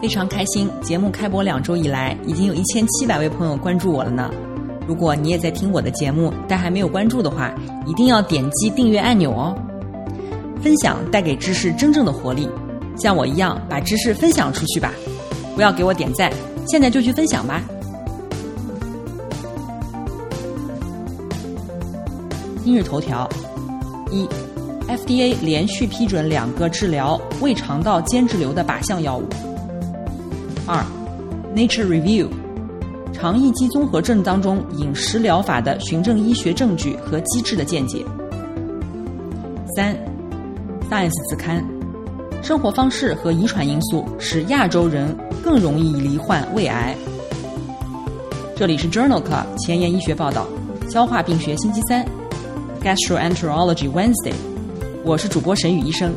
非常开心，节目开播两周以来，已经有一千七百位朋友关注我了呢。如果你也在听我的节目，但还没有关注的话，一定要点击订阅按钮哦。分享带给知识真正的活力，像我一样把知识分享出去吧。不要给我点赞，现在就去分享吧。今日头条：一，FDA 连续批准两个治疗胃肠道间质瘤的靶向药物。二，Nature Review，肠易激综合症当中饮食疗法的循证医学证据和机制的见解。三，Science 子刊，生活方式和遗传因素使亚洲人更容易罹患胃癌。这里是 Journal Club 前沿医学报道，消化病学星期三，Gastroenterology Wednesday，我是主播沈宇医生，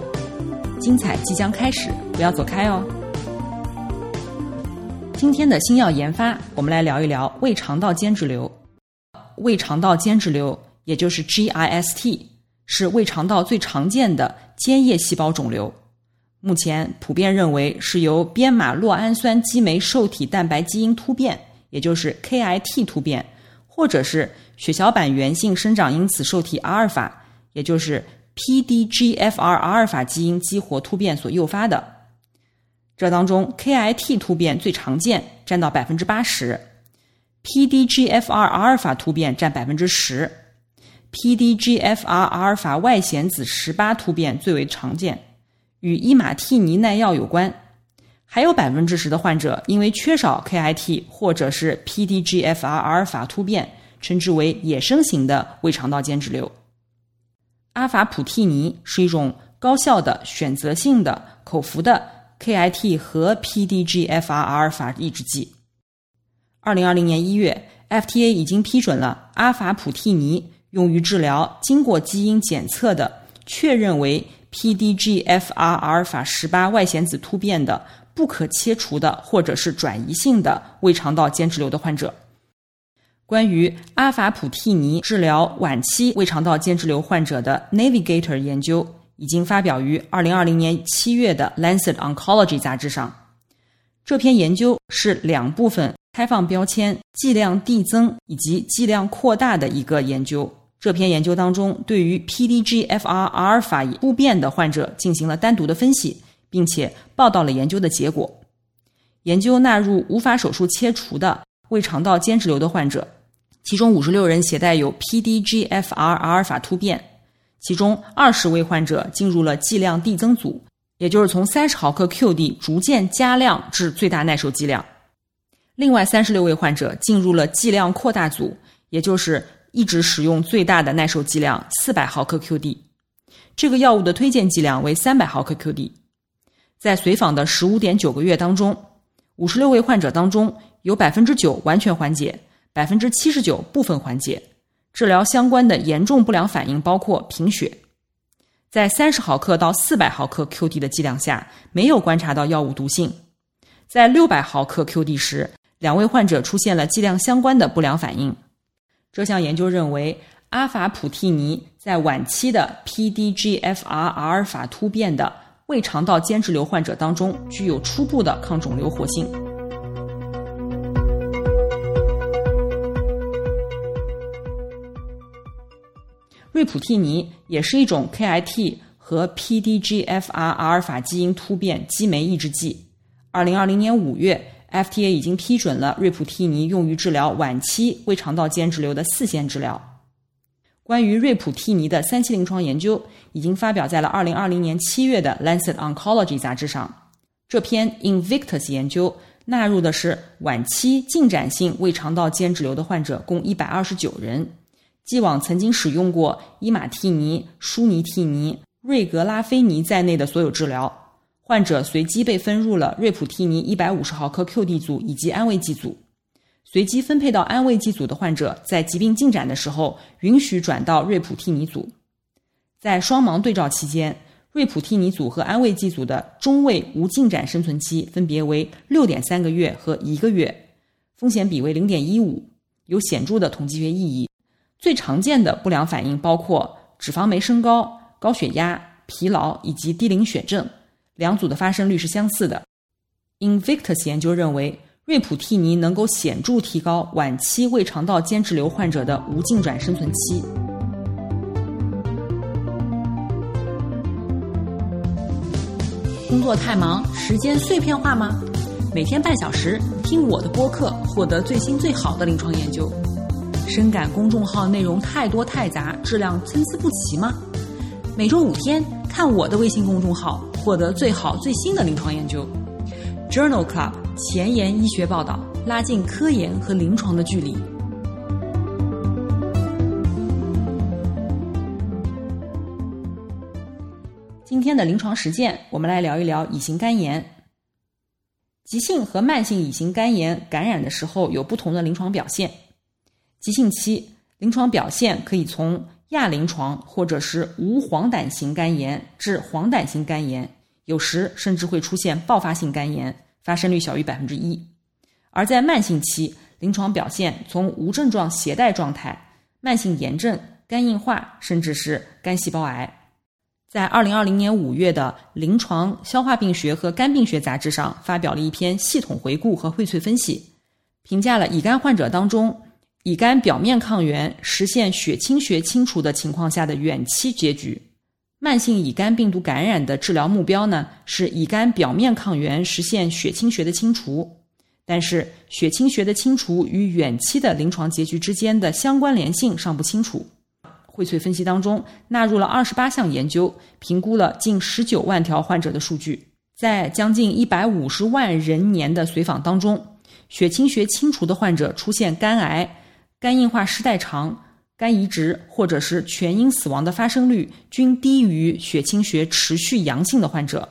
精彩即将开始，不要走开哦。今天的新药研发，我们来聊一聊胃肠道间质瘤。胃肠道间质瘤，也就是 GIST，是胃肠道最常见的间叶细胞肿瘤。目前普遍认为是由编码酪氨酸激酶受体蛋白基因突变，也就是 KIT 突变，或者是血小板源性生长因子受体阿尔法，也就是 PDGFR 阿尔法基因激活突变所诱发的。这当中，KIT 突变最常见，占到百分之八十；PDGFR 阿尔法突变占百分之十；PDGFR 阿尔法外显子十八突变最为常见，与伊马替尼耐药有关。还有百分之十的患者因为缺少 KIT 或者是 PDGFR 阿尔法突变，称之为野生型的胃肠道间质瘤。阿法普替尼是一种高效的选择性的口服的。KIT 和 PDGFR 阿尔法抑制剂。二零二零年一月，FTA 已经批准了阿法普替尼用于治疗经过基因检测的确认为 PDGFR 阿尔法十八外显子突变的不可切除的或者是转移性的胃肠道间质瘤的患者。关于阿法普替尼治疗晚期胃肠道间质瘤患者的 Navigator 研究。已经发表于二零二零年七月的《Lancet Oncology》杂志上。这篇研究是两部分开放标签剂量递增以及剂量扩大的一个研究。这篇研究当中，对于 PDGFR 阿尔法不变的患者进行了单独的分析，并且报道了研究的结果。研究纳入无法手术切除的胃肠道间质瘤的患者，其中五十六人携带有 PDGFR 阿尔法突变。其中二十位患者进入了剂量递增组，也就是从三十毫克 QD 逐渐加量至最大耐受剂量；另外三十六位患者进入了剂量扩大组，也就是一直使用最大的耐受剂量四百毫克 QD。这个药物的推荐剂量为三百毫克 QD。在随访的十五点九个月当中，五十六位患者当中有百分之九完全缓解，百分之七十九部分缓解。治疗相关的严重不良反应包括贫血，在三十毫克到四百毫克 QD 的剂量下，没有观察到药物毒性；在六百毫克 QD 时，两位患者出现了剂量相关的不良反应。这项研究认为，阿法普替尼在晚期的 PDGFR 阿尔法突变的胃肠道间质瘤患者当中，具有初步的抗肿瘤活性。瑞普替尼也是一种 KIT 和 PDGFR 阿尔法基因突变激酶抑制剂。二零二零年五月，FDA 已经批准了瑞普替尼用于治疗晚期胃肠道间质瘤的四线治疗。关于瑞普替尼的三期临床研究已经发表在了二零二零年七月的《Lancet Oncology》杂志上。这篇 Invictus 研究纳入的是晚期进展性胃肠道间质瘤的患者，共一百二十九人。既往曾经使用过伊马替尼、舒尼替尼、瑞格拉菲尼在内的所有治疗，患者随机被分入了瑞普替尼一百五十毫克 QD 组以及安慰剂组。随机分配到安慰剂组的患者，在疾病进展的时候，允许转到瑞普替尼组。在双盲对照期间，瑞普替尼组和安慰剂组的中位无进展生存期分别为六点三个月和一个月，风险比为零点一五，有显著的统计学意义。最常见的不良反应包括脂肪酶升高、高血压、疲劳以及低磷血症，两组的发生率是相似的。Invictus 研究认为。瑞普替尼能够显著提高晚期胃肠道间质瘤患者的无进展生存期。工作太忙，时间碎片化吗？每天半小时听我的播客，获得最新最好的临床研究。深感公众号内容太多太杂，质量参差不齐吗？每周五天看我的微信公众号，获得最好最新的临床研究。Journal Club。前沿医学报道，拉近科研和临床的距离。今天的临床实践，我们来聊一聊乙型肝炎。急性和慢性乙型肝炎感染的时候有不同的临床表现。急性期临床表现可以从亚临床或者是无黄疸型肝炎至黄疸型肝炎，有时甚至会出现爆发性肝炎。发生率小于百分之一，而在慢性期，临床表现从无症状携带状态、慢性炎症、肝硬化，甚至是肝细胞癌。在二零二零年五月的《临床消化病学和肝病学杂志》上发表了一篇系统回顾和荟萃分析，评价了乙肝患者当中乙肝表面抗原实现血清学清除的情况下的远期结局。慢性乙肝病毒感染的治疗目标呢，是乙肝表面抗原实现血清学的清除，但是血清学的清除与远期的临床结局之间的相关联性尚不清楚。荟萃分析当中纳入了二十八项研究，评估了近十九万条患者的数据，在将近一百五十万人年的随访当中，血清学清除的患者出现肝癌、肝硬化失代偿。肝移植或者是全因死亡的发生率均低于血清学持续阳性的患者，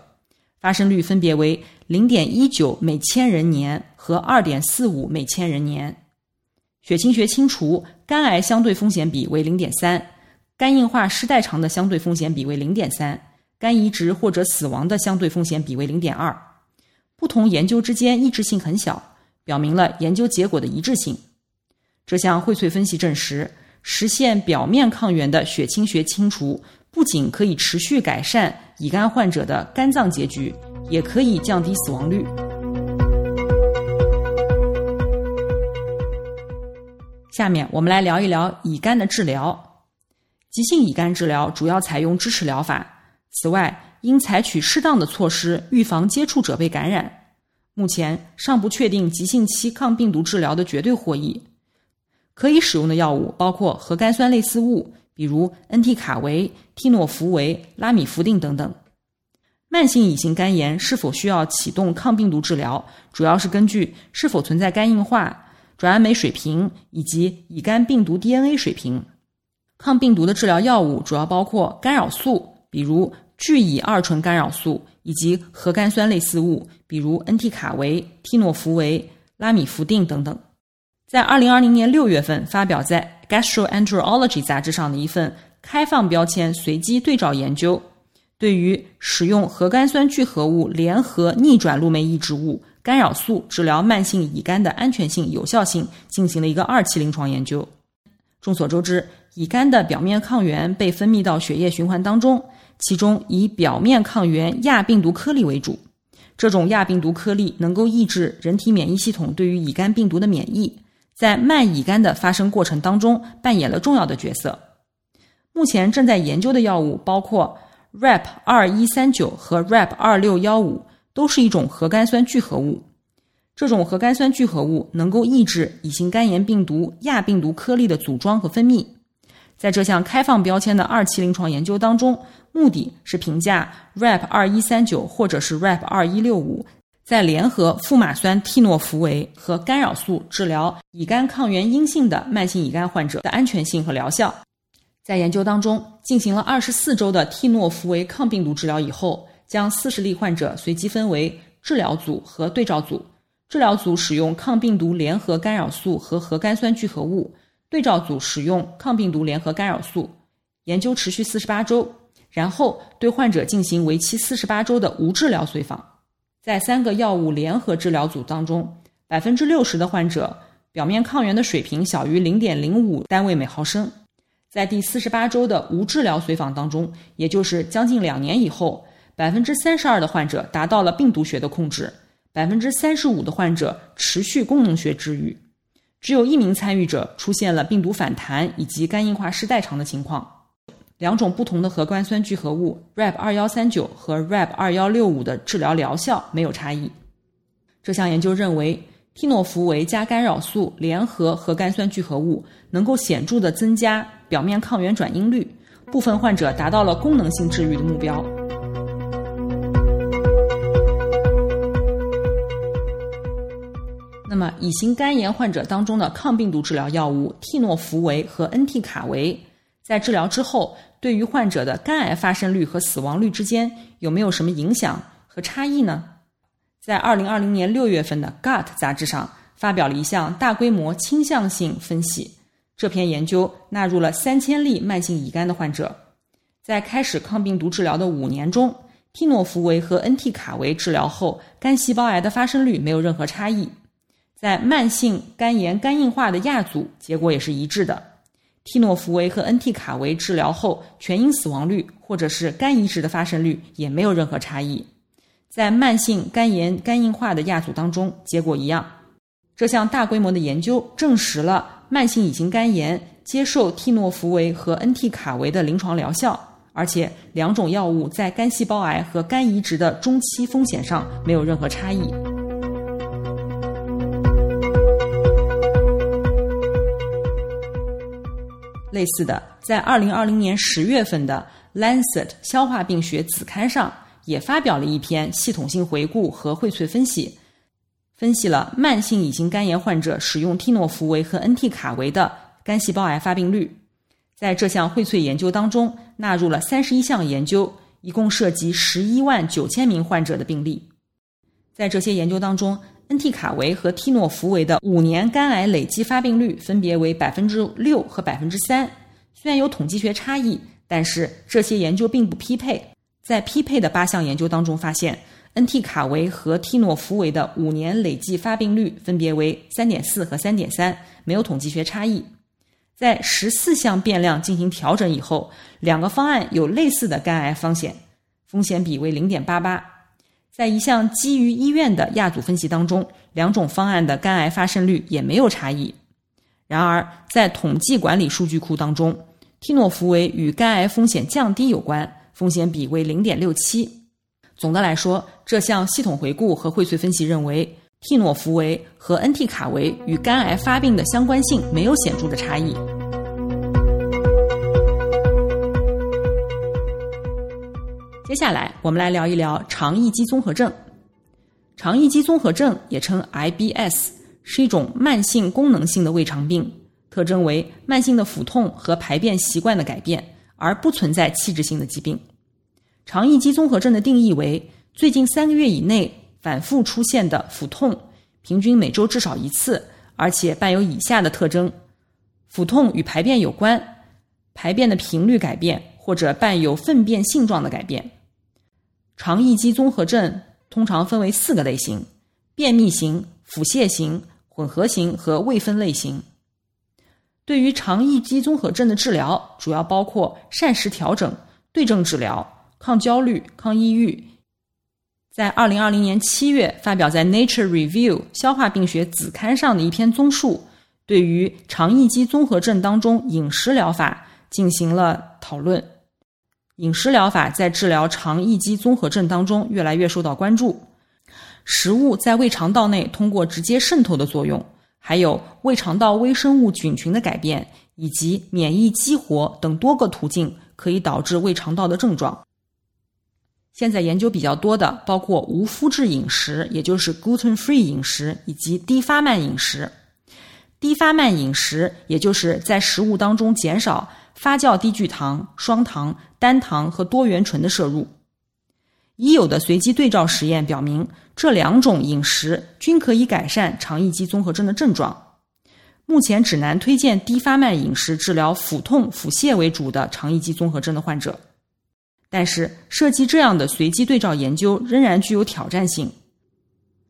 发生率分别为零点一九每千人年和二点四五每千人年。血清学清除肝癌相对风险比为零点三，肝硬化失代偿的相对风险比为零点三，肝移植或者死亡的相对风险比为零点二。不同研究之间一致性很小，表明了研究结果的一致性。这项荟萃分析证实。实现表面抗原的血清学清除，不仅可以持续改善乙肝患者的肝脏结局，也可以降低死亡率。下面我们来聊一聊乙肝的治疗。急性乙肝治疗主要采用支持疗法，此外应采取适当的措施预防接触者被感染。目前尚不确定急性期抗病毒治疗的绝对获益。可以使用的药物包括核苷酸类似物，比如恩替卡韦、替诺福韦、拉米福定等等。慢性乙型肝炎是否需要启动抗病毒治疗，主要是根据是否存在肝硬化、转氨酶水平以及乙肝病毒 DNA 水平。抗病毒的治疗药物主要包括干扰素，比如聚乙二醇干扰素，以及核苷酸类似物，比如恩替卡韦、替诺福韦、拉米福定等等。在二零二零年六月份发表在《Gastroenterology》杂志上的一份开放标签随机对照研究，对于使用核苷酸聚合物联合逆转录酶抑制物干扰素治疗慢性乙肝的安全性、有效性进行了一个二期临床研究。众所周知，乙肝的表面抗原被分泌到血液循环当中，其中以表面抗原亚病毒颗粒为主。这种亚病毒颗粒能够抑制人体免疫系统对于乙肝病毒的免疫。在慢乙肝的发生过程当中扮演了重要的角色。目前正在研究的药物包括 Rep 二一三九和 Rep 二六幺五，都是一种核苷酸聚合物。这种核苷酸聚合物能够抑制乙型肝炎病毒亚病毒颗粒的组装和分泌。在这项开放标签的二期临床研究当中，目的是评价 Rep 二一三九或者是 Rep 二一六五。在联合富马酸替诺福韦和干扰素治疗乙肝抗原阴性的慢性乙肝患者的安全性和疗效，在研究当中进行了二十四周的替诺福韦抗病毒治疗以后，将四十例患者随机分为治疗组和对照组。治疗组使用抗病毒联合干扰素和核苷酸聚合物，对照组使用抗病毒联合干扰素。研究持续四十八周，然后对患者进行为期四十八周的无治疗随访。在三个药物联合治疗组当中，百分之六十的患者表面抗原的水平小于零点零五单位每毫升。在第四十八周的无治疗随访当中，也就是将近两年以后，百分之三十二的患者达到了病毒学的控制。百分之三十五的患者持续功能学治愈，只有一名参与者出现了病毒反弹以及肝硬化失代偿的情况。两种不同的核苷酸聚合物 Rab 二幺三九和 Rab 二幺六五的治疗疗效没有差异。这项研究认为，替诺福韦加干扰素联合核苷酸聚合物能够显著的增加表面抗原转阴率，部分患者达到了功能性治愈的目标。那么，乙型肝炎患者当中的抗病毒治疗药物替诺福韦和恩替卡韦，在治疗之后，对于患者的肝癌发生率和死亡率之间有没有什么影响和差异呢？在二零二零年六月份的《Gut》杂志上发表了一项大规模倾向性分析。这篇研究纳入了三千例慢性乙肝的患者，在开始抗病毒治疗的五年中，替诺福韦和恩替卡韦治疗后，肝细胞癌的发生率没有任何差异。在慢性肝炎肝硬化的亚组，结果也是一致的。替诺福韦和恩替卡韦治疗后，全因死亡率或者是肝移植的发生率也没有任何差异。在慢性肝炎肝硬化的亚组当中，结果一样。这项大规模的研究证实了慢性乙型肝炎接受替诺福韦和恩替卡韦的临床疗效，而且两种药物在肝细胞癌和肝移植的中期风险上没有任何差异。类似的，在二零二零年十月份的《Lancet 消化病学》子刊上，也发表了一篇系统性回顾和荟萃分析，分析了慢性乙型肝炎患者使用替诺福韦和恩替卡韦的肝细胞癌发病率。在这项荟萃研究当中，纳入了三十一项研究，一共涉及十一万九千名患者的病例。在这些研究当中，恩替卡韦和替诺福韦的五年肝癌累计发病率分别为百分之六和百分之三。虽然有统计学差异，但是这些研究并不匹配。在匹配的八项研究当中，发现恩替卡韦和替诺福韦的五年累计发病率分别为三点四和三点三，没有统计学差异。在十四项变量进行调整以后，两个方案有类似的肝癌风险，风险比为零点八八。在一项基于医院的亚组分析当中，两种方案的肝癌发生率也没有差异。然而，在统计管理数据库当中，替诺福韦与肝癌风险降低有关，风险比为零点六七。总的来说，这项系统回顾和荟萃分析认为，替诺福韦和恩替卡韦与肝癌发病的相关性没有显著的差异。接下来，我们来聊一聊肠易激综合症。肠易激综合症也称 IBS，是一种慢性功能性的胃肠病，特征为慢性的腹痛和排便习惯的改变，而不存在器质性的疾病。肠易激综合症的定义为最近三个月以内反复出现的腹痛，平均每周至少一次，而且伴有以下的特征：腹痛与排便有关，排便的频率改变，或者伴有粪便性状的改变。肠易激综合症通常分为四个类型：便秘型、腹泻型、混合型和未分类型。对于肠易激综合症的治疗，主要包括膳食调整、对症治疗、抗焦虑、抗抑郁。在二零二零年七月发表在《Nature Review》消化病学子刊上的一篇综述，对于肠易激综合症当中饮食疗法进行了讨论。饮食疗法在治疗肠易激综合症当中越来越受到关注。食物在胃肠道内通过直接渗透的作用，还有胃肠道微生物菌群的改变，以及免疫激活等多个途径，可以导致胃肠道的症状。现在研究比较多的包括无麸质饮食，也就是 gluten-free 饮食，以及低发慢饮食。低发慢饮食，也就是在食物当中减少。发酵低聚糖、双糖、单糖和多元醇的摄入。已有的随机对照实验表明，这两种饮食均可以改善肠易激综合征的症状。目前指南推荐低发慢饮食治疗腹痛、腹泻为主的肠易激综合征的患者，但是设计这样的随机对照研究仍然具有挑战性。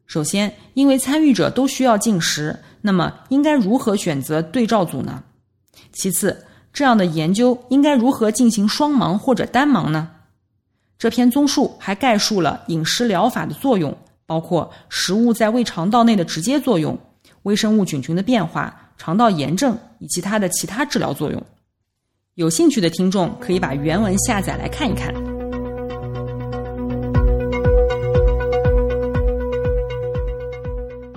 首先，因为参与者都需要进食，那么应该如何选择对照组呢？其次，这样的研究应该如何进行双盲或者单盲呢？这篇综述还概述了饮食疗法的作用，包括食物在胃肠道内的直接作用、微生物菌群的变化、肠道炎症以及它的其他治疗作用。有兴趣的听众可以把原文下载来看一看。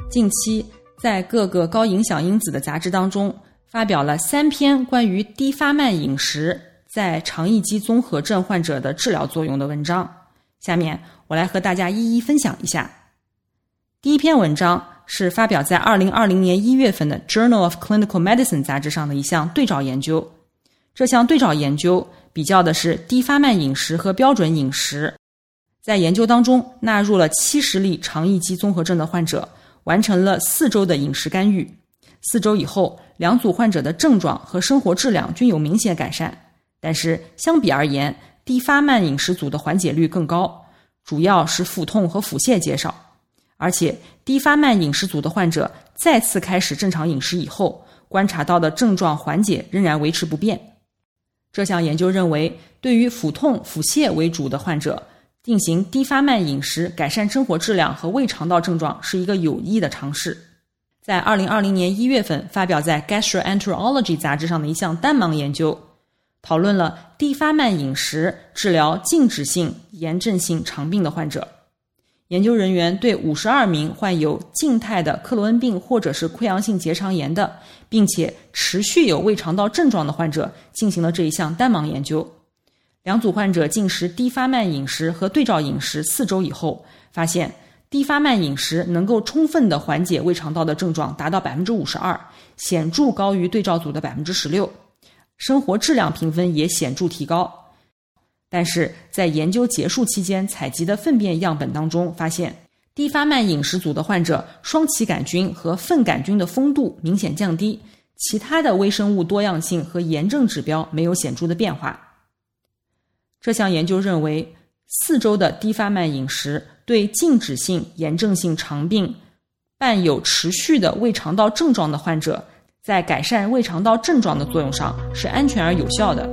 近期，在各个高影响因子的杂志当中。发表了三篇关于低发慢饮食在肠易激综合症患者的治疗作用的文章。下面我来和大家一一分享一下。第一篇文章是发表在二零二零年一月份的《Journal of Clinical Medicine》杂志上的一项对照研究。这项对照研究比较的是低发慢饮食和标准饮食，在研究当中纳入了七十例肠易激综合症的患者，完成了四周的饮食干预。四周以后，两组患者的症状和生活质量均有明显改善，但是相比而言，低发慢饮食组的缓解率更高，主要是腹痛和腹泻减少。而且，低发慢饮食组的患者再次开始正常饮食以后，观察到的症状缓解仍然维持不变。这项研究认为，对于腹痛、腹泻为主的患者，进行低发慢饮食改善生活质量和胃肠道症状是一个有益的尝试。在二零二零年一月份发表在《Gastroenterology》杂志上的一项单盲研究，讨论了低发慢饮食治疗静止性炎症性肠病的患者。研究人员对五十二名患有静态的克罗恩病或者是溃疡性结肠炎的，并且持续有胃肠道症状的患者进行了这一项单盲研究。两组患者进食低发慢饮食和对照饮食四周以后，发现。低发慢饮食能够充分的缓解胃肠道的症状，达到百分之五十二，显著高于对照组的百分之十六，生活质量评分也显著提高。但是在研究结束期间采集的粪便样本当中，发现低发慢饮食组的患者双歧杆菌和粪杆菌的丰度明显降低，其他的微生物多样性和炎症指标没有显著的变化。这项研究认为。四周的低发慢饮食对静止性炎症性肠病伴有持续的胃肠道症状的患者，在改善胃肠道症状的作用上是安全而有效的。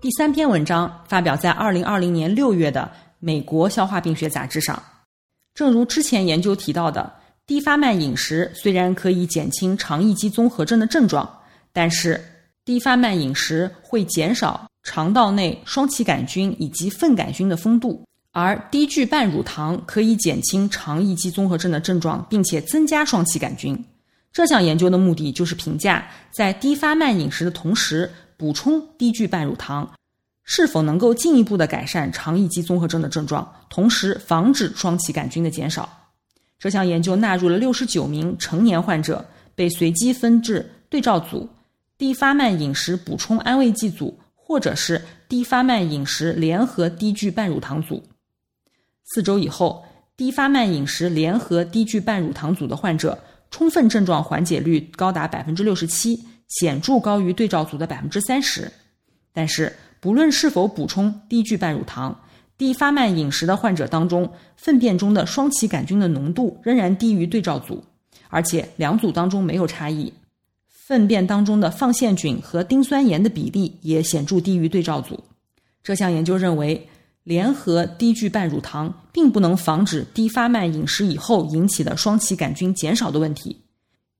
第三篇文章发表在二零二零年六月的《美国消化病学杂志》上。正如之前研究提到的，低发慢饮食虽然可以减轻肠易激综合征的症状。但是，低发慢饮食会减少肠道内双歧杆菌以及粪杆菌的丰度，而低聚半乳糖可以减轻肠易激综合症的症状，并且增加双歧杆菌。这项研究的目的就是评价在低发慢饮食的同时补充低聚半乳糖，是否能够进一步的改善肠易激综合症的症状，同时防止双歧杆菌的减少。这项研究纳入了六十九名成年患者，被随机分至对照组。低发慢饮食补充安慰剂组，或者是低发慢饮食联合低聚半乳糖组。四周以后，低发慢饮食联合低聚半乳糖组的患者，充分症状缓解率高达百分之六十七，显著高于对照组的百分之三十。但是，不论是否补充低聚半乳糖，低发慢饮食的患者当中，粪便中的双歧杆菌的浓度仍然低于对照组，而且两组当中没有差异。粪便当中的放线菌和丁酸盐的比例也显著低于对照组。这项研究认为，联合低聚半乳糖并不能防止低发慢饮食以后引起的双歧杆菌减少的问题，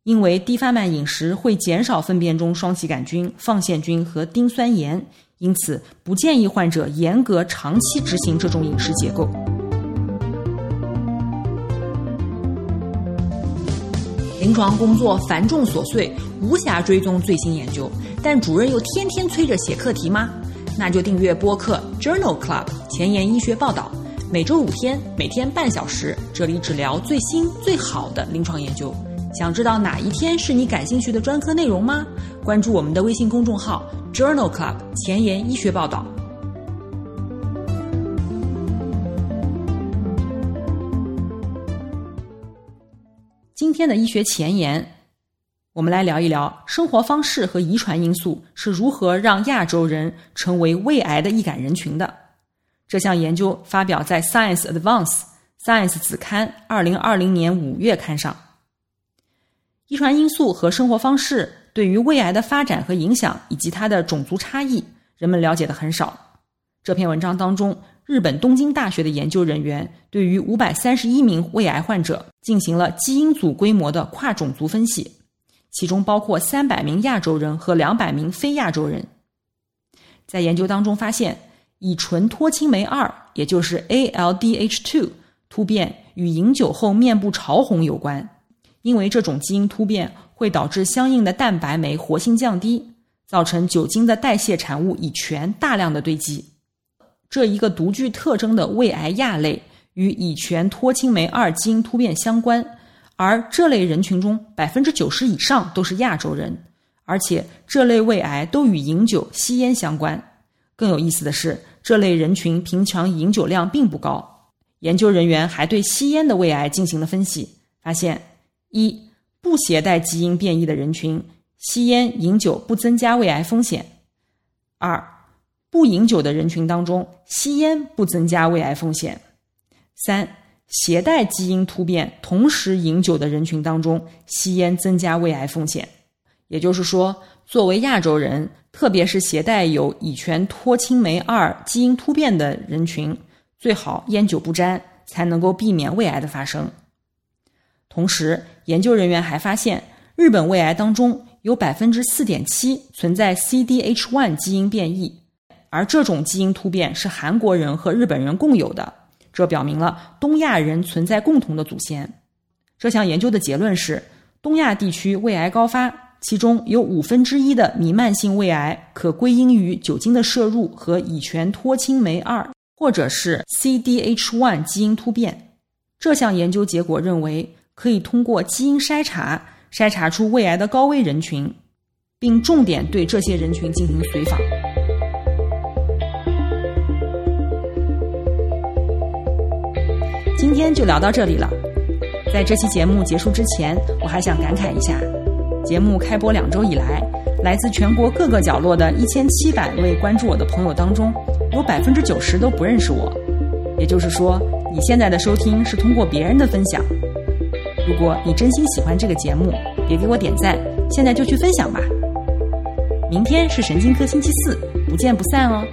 因为低发慢饮食会减少粪便中双歧杆菌、放线菌和丁酸盐，因此不建议患者严格长期执行这种饮食结构。临床工作繁重琐碎，无暇追踪最新研究，但主任又天天催着写课题吗？那就订阅播客 Journal Club 前沿医学报道，每周五天，每天半小时，这里只聊最新最好的临床研究。想知道哪一天是你感兴趣的专科内容吗？关注我们的微信公众号 Journal Club 前沿医学报道。今天的医学前沿，我们来聊一聊生活方式和遗传因素是如何让亚洲人成为胃癌的易感人群的。这项研究发表在《Science Advance》Science 子刊二零二零年五月刊上。遗传因素和生活方式对于胃癌的发展和影响，以及它的种族差异，人们了解的很少。这篇文章当中，日本东京大学的研究人员对于五百三十一名胃癌患者进行了基因组规模的跨种族分析，其中包括三百名亚洲人和两百名非亚洲人。在研究当中发现，乙醇脱氢酶二，也就是 ALDH2 突变与饮酒后面部潮红有关。因为这种基因突变会导致相应的蛋白酶活性降低，造成酒精的代谢产物乙醛大量的堆积。这一个独具特征的胃癌亚类与乙醛脱氢酶二基因突变相关，而这类人群中百分之九十以上都是亚洲人，而且这类胃癌都与饮酒、吸烟相关。更有意思的是，这类人群平常饮酒量并不高。研究人员还对吸烟的胃癌进行了分析，发现。一不携带基因变异的人群，吸烟饮酒不增加胃癌风险；二不饮酒的人群当中，吸烟不增加胃癌风险；三携带基因突变同时饮酒的人群当中，吸烟增加胃癌风险。也就是说，作为亚洲人，特别是携带有乙醛脱氢酶二基因突变的人群，最好烟酒不沾，才能够避免胃癌的发生。同时，研究人员还发现，日本胃癌当中有百分之四点七存在 CDH1 基因变异，而这种基因突变是韩国人和日本人共有的，这表明了东亚人存在共同的祖先。这项研究的结论是，东亚地区胃癌高发，其中有五分之一的弥漫性胃癌可归因于酒精的摄入和乙醛脱氢酶二，或者是 CDH1 基因突变。这项研究结果认为。可以通过基因筛查筛查出胃癌的高危人群，并重点对这些人群进行随访。今天就聊到这里了。在这期节目结束之前，我还想感慨一下：节目开播两周以来，来自全国各个角落的一千七百位关注我的朋友当中，有百分之九十都不认识我。也就是说，你现在的收听是通过别人的分享。如果你真心喜欢这个节目，别给我点赞，现在就去分享吧。明天是神经科星期四，不见不散哦。